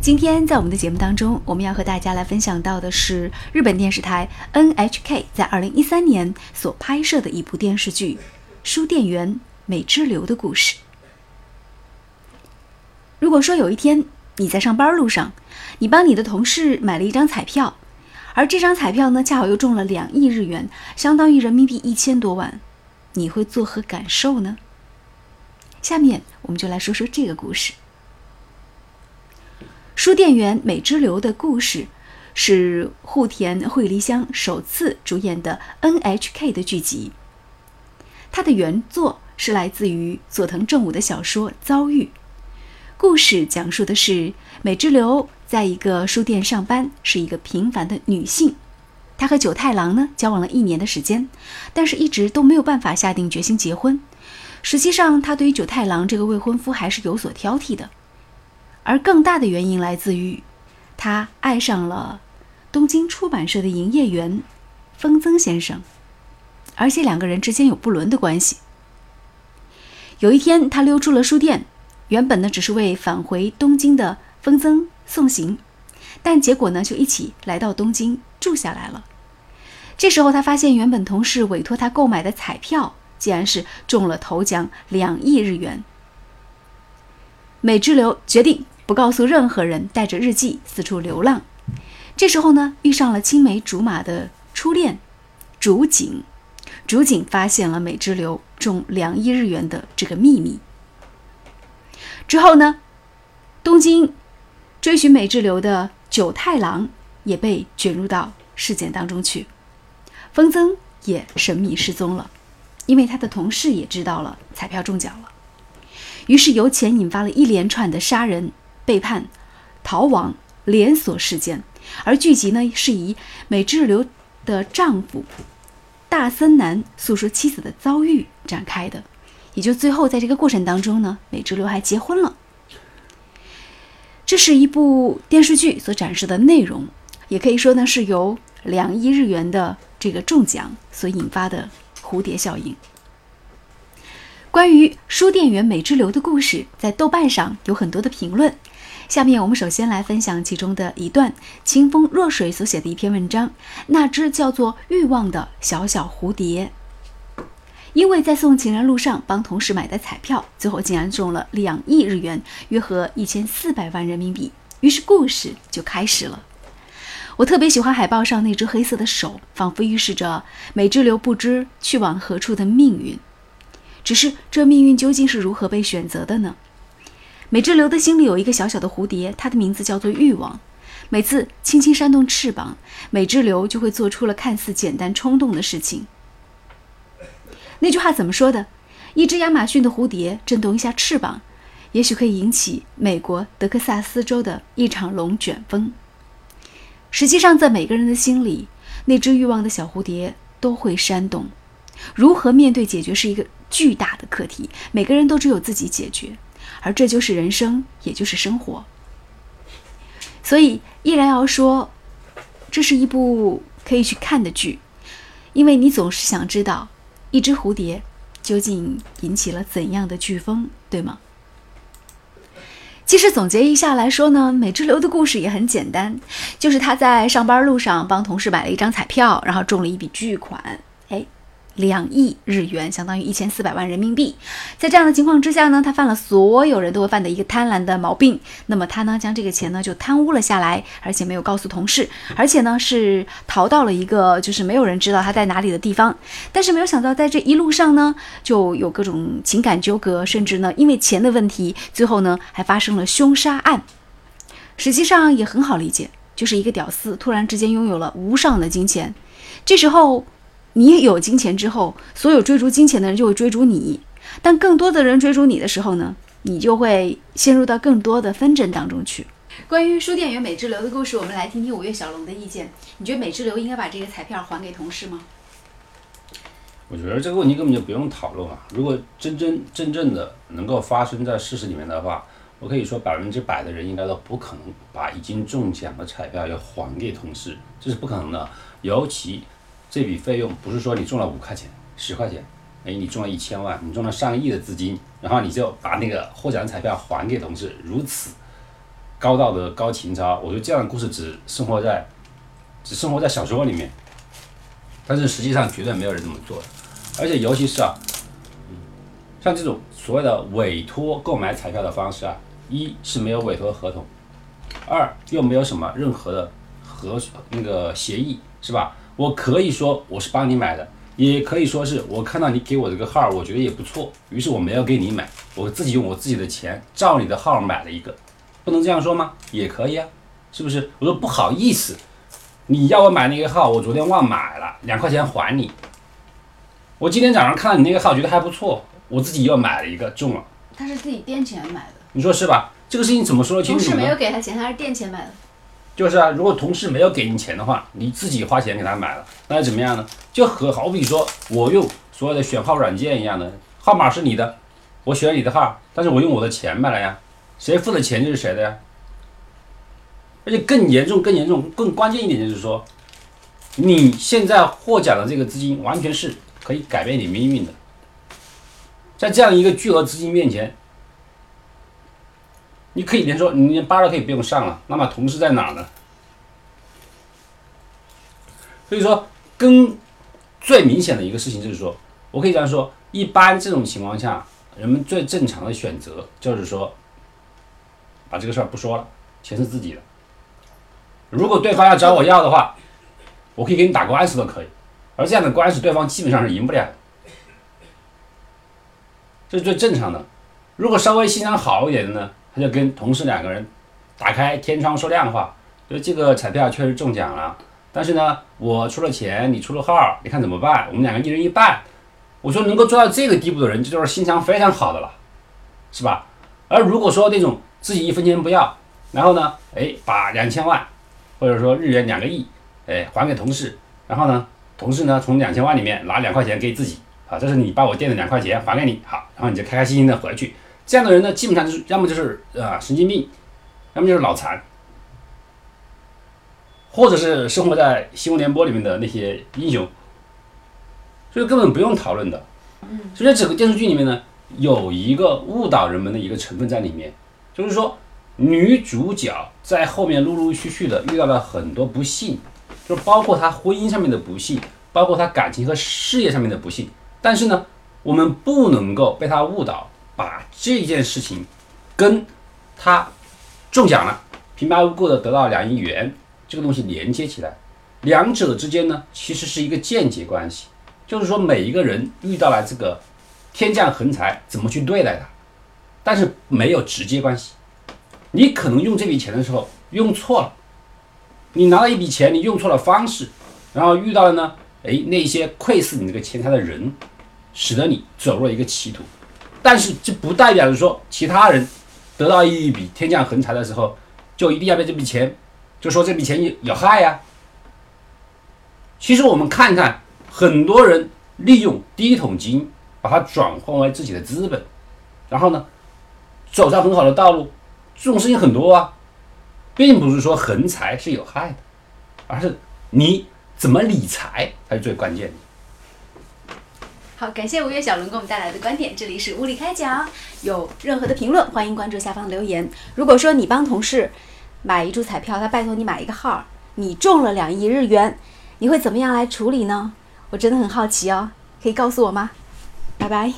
今天在我们的节目当中，我们要和大家来分享到的是日本电视台 NHK 在二零一三年所拍摄的一部电视剧《书店员美之流》的故事。如果说有一天你在上班路上，你帮你的同事买了一张彩票，而这张彩票呢恰好又中了两亿日元，相当于人民币一千多万，你会作何感受呢？下面我们就来说说这个故事。书店员美之流的故事是户田惠梨香首次主演的 NHK 的剧集。它的原作是来自于佐藤正武的小说《遭遇》。故事讲述的是美之流在一个书店上班，是一个平凡的女性。她和九太郎呢交往了一年的时间，但是一直都没有办法下定决心结婚。实际上，她对于九太郎这个未婚夫还是有所挑剔的。而更大的原因来自于，他爱上了东京出版社的营业员丰曾先生，而且两个人之间有不伦的关系。有一天，他溜出了书店，原本呢只是为返回东京的丰曾送行，但结果呢就一起来到东京住下来了。这时候，他发现原本同事委托他购买的彩票，竟然是中了头奖两亿日元。美之流决定不告诉任何人，带着日记四处流浪。这时候呢，遇上了青梅竹马的初恋竹井。竹井发现了美之流中两亿日元的这个秘密。之后呢，东京追寻美之流的九太郎也被卷入到事件当中去。风曾也神秘失踪了，因为他的同事也知道了彩票中奖了。于是由钱引发了一连串的杀人、背叛、逃亡连锁事件，而剧集呢是以美之流的丈夫大森南诉说妻子的遭遇展开的，也就最后在这个过程当中呢，美之流还结婚了。这是一部电视剧所展示的内容，也可以说呢是由两亿日元的这个中奖所引发的蝴蝶效应。关于书店员美之流的故事，在豆瓣上有很多的评论。下面我们首先来分享其中的一段清风若水所写的一篇文章。那只叫做欲望的小小蝴蝶，因为在送情人路上帮同事买的彩票，最后竟然中了两亿日元，约合一千四百万人民币。于是故事就开始了。我特别喜欢海报上那只黑色的手，仿佛预示着美之流不知去往何处的命运。只是这命运究竟是如何被选择的呢？美之流的心里有一个小小的蝴蝶，它的名字叫做欲望。每次轻轻扇动翅膀，美之流就会做出了看似简单冲动的事情。那句话怎么说的？一只亚马逊的蝴蝶震动一下翅膀，也许可以引起美国德克萨斯州的一场龙卷风。实际上，在每个人的心里，那只欲望的小蝴蝶都会扇动。如何面对解决是一个。巨大的课题，每个人都只有自己解决，而这就是人生，也就是生活。所以依然要说，这是一部可以去看的剧，因为你总是想知道一只蝴蝶究竟引起了怎样的飓风，对吗？其实总结一下来说呢，美之流的故事也很简单，就是他在上班路上帮同事买了一张彩票，然后中了一笔巨款。两亿日元相当于一千四百万人民币，在这样的情况之下呢，他犯了所有人都会犯的一个贪婪的毛病。那么他呢，将这个钱呢就贪污了下来，而且没有告诉同事，而且呢是逃到了一个就是没有人知道他在哪里的地方。但是没有想到，在这一路上呢，就有各种情感纠葛，甚至呢因为钱的问题，最后呢还发生了凶杀案。实际上也很好理解，就是一个屌丝突然之间拥有了无上的金钱，这时候。你有金钱之后，所有追逐金钱的人就会追逐你，但更多的人追逐你的时候呢，你就会陷入到更多的纷争当中去。关于书店员美之流的故事，我们来听听五月小龙的意见。你觉得美之流应该把这个彩票还给同事吗？我觉得这个问题根本就不用讨论啊！如果真真真正的能够发生在事实里面的话，我可以说百分之百的人应该都不可能把已经中奖的彩票要还给同事，这是不可能的，尤其。这笔费用不是说你中了五块钱、十块钱，哎，你中了一千万，你中了上亿的资金，然后你就把那个获奖彩票还给同事，如此高道德、高情操。我觉得这样的故事只生活在只生活在小说里面，但是实际上绝对没有人这么做的。而且尤其是啊，像这种所谓的委托购买彩票的方式啊，一是没有委托合同，二又没有什么任何的合那个协议，是吧？我可以说我是帮你买的，也可以说是我看到你给我这个号，我觉得也不错，于是我没有给你买，我自己用我自己的钱照你的号买了一个，不能这样说吗？也可以啊，是不是？我说不好意思，你要我买那个号，我昨天忘买了，两块钱还你。我今天早上看到你那个号，觉得还不错，我自己又买了一个中了，他是自己垫钱买的，你说是吧？这个事情怎么说得清楚呢同事没有？给他钱，他是垫钱买的。就是啊，如果同事没有给你钱的话，你自己花钱给他买了，那又怎么样呢？就和好比说我用所有的选号软件一样的，号码是你的，我选你的号，但是我用我的钱买了呀，谁付的钱就是谁的呀。而且更严重、更严重、更关键一点就是说，你现在获奖的这个资金完全是可以改变你命运的，在这样一个巨额资金面前，你可以连说你连班都可以不用上了，那么同事在哪呢？所以说，跟最明显的一个事情就是说，我可以这样说，一般这种情况下，人们最正常的选择就是说，把这个事儿不说了，钱是自己的。如果对方要找我要的话，我可以给你打官司都可以，而这样的官司对方基本上是赢不了，这是最正常的。如果稍微心肠好一点的呢，就跟同事两个人打开天窗说亮话，就这个彩票确实中奖了，但是呢，我出了钱，你出了号，你看怎么办？我们两个一人一半。我说能够做到这个地步的人，这就是心肠非常好的了，是吧？而如果说那种自己一分钱不要，然后呢，哎，把两千万，或者说日元两个亿，哎，还给同事，然后呢，同事呢从两千万里面拿两块钱给自己，啊，这是你把我垫的两块钱还给你，好，然后你就开开心心的回去。这样的人呢，基本上就是要么就是啊、神经病，要么就是脑残，或者是生活在新闻联播里面的那些英雄，所以根本不用讨论的。所以在整个电视剧里面呢，有一个误导人们的一个成分在里面，就是说女主角在后面陆陆续续的遇到了很多不幸，就是包括她婚姻上面的不幸，包括她感情和事业上面的不幸。但是呢，我们不能够被她误导，把这件事情跟他中奖了，平白无故的得到两亿元这个东西连接起来，两者之间呢，其实是一个间接关系。就是说每一个人遇到了这个天降横财，怎么去对待它，但是没有直接关系。你可能用这笔钱的时候用错了，你拿了一笔钱，你用错了方式，然后遇到了呢，哎，那些窥视你这个钱财的人，使得你走入了一个歧途。但是这不代表着说其他人得到一笔天降横财的时候，就一定要被这笔钱，就说这笔钱有有害呀、其实我们看看，很多人利用第一桶金，把它转换为自己的资本，然后呢，走上很好的道路，这种事情很多啊，并不是说横财是有害的，而是你怎么理财才是最关键的。好，感谢吴越小龙给我们带来的观点。这里是物理开讲，有任何的评论，欢迎关注下方留言。如果说你帮同事买一注彩票，他拜托你买一个号，你中了两亿日元，你会怎么样来处理呢？我真的很好奇哦，可以告诉我吗？拜拜。